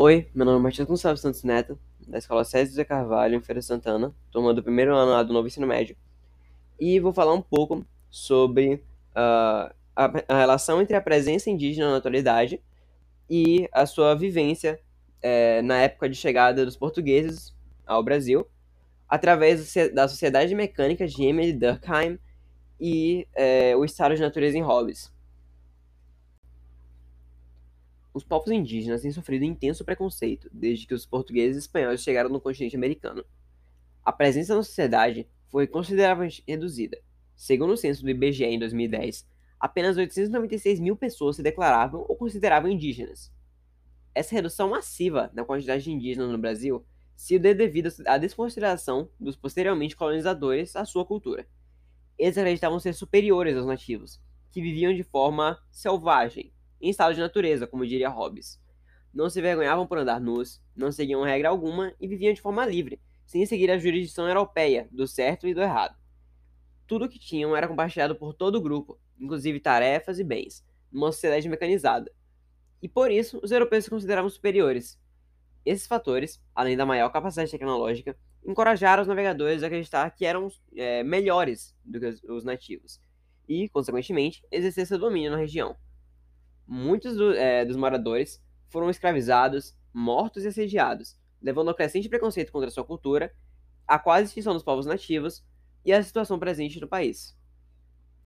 Oi, meu nome é Matheus Gonçalves Santos Neto, da Escola César José Carvalho, em Feira Santana, turma do primeiro ano lá do novo ensino médio. E vou falar um pouco sobre uh, a, a, relação entre a presença indígena na atualidade e a sua vivência é, na época de chegada dos portugueses ao Brasil, através da Sociedade Mecânica de Emily Durkheim e é, o Estado de Natureza em Hobbes. Os povos indígenas têm sofrido intenso preconceito desde que os portugueses e espanhóis chegaram no continente americano. A presença na sociedade foi consideravelmente reduzida. Segundo o censo do IBGE em 2010, apenas 896 mil pessoas se declaravam ou consideravam indígenas. Essa redução massiva na quantidade de indígenas no Brasil se deu devido à desconsideração dos posteriormente colonizadores à sua cultura. Eles acreditavam ser superiores aos nativos, que viviam de forma selvagem, em estado de natureza, como diria Hobbes. Não se vergonhavam por andar nus, não seguiam regra alguma e viviam de forma livre, sem seguir a jurisdição europeia do certo e do errado. Tudo o que tinham era compartilhado por todo o grupo, inclusive tarefas e bens, numa sociedade mecanizada. E por isso, os europeus se consideravam superiores. Esses fatores, além da maior capacidade tecnológica, encorajaram os navegadores a acreditar que eram é, melhores do que os nativos e, consequentemente, exercer seu domínio na região muitos do, é, dos moradores foram escravizados, mortos e assediados, levando ao crescente preconceito contra sua cultura, a quase extinção dos povos nativos e a situação presente no país.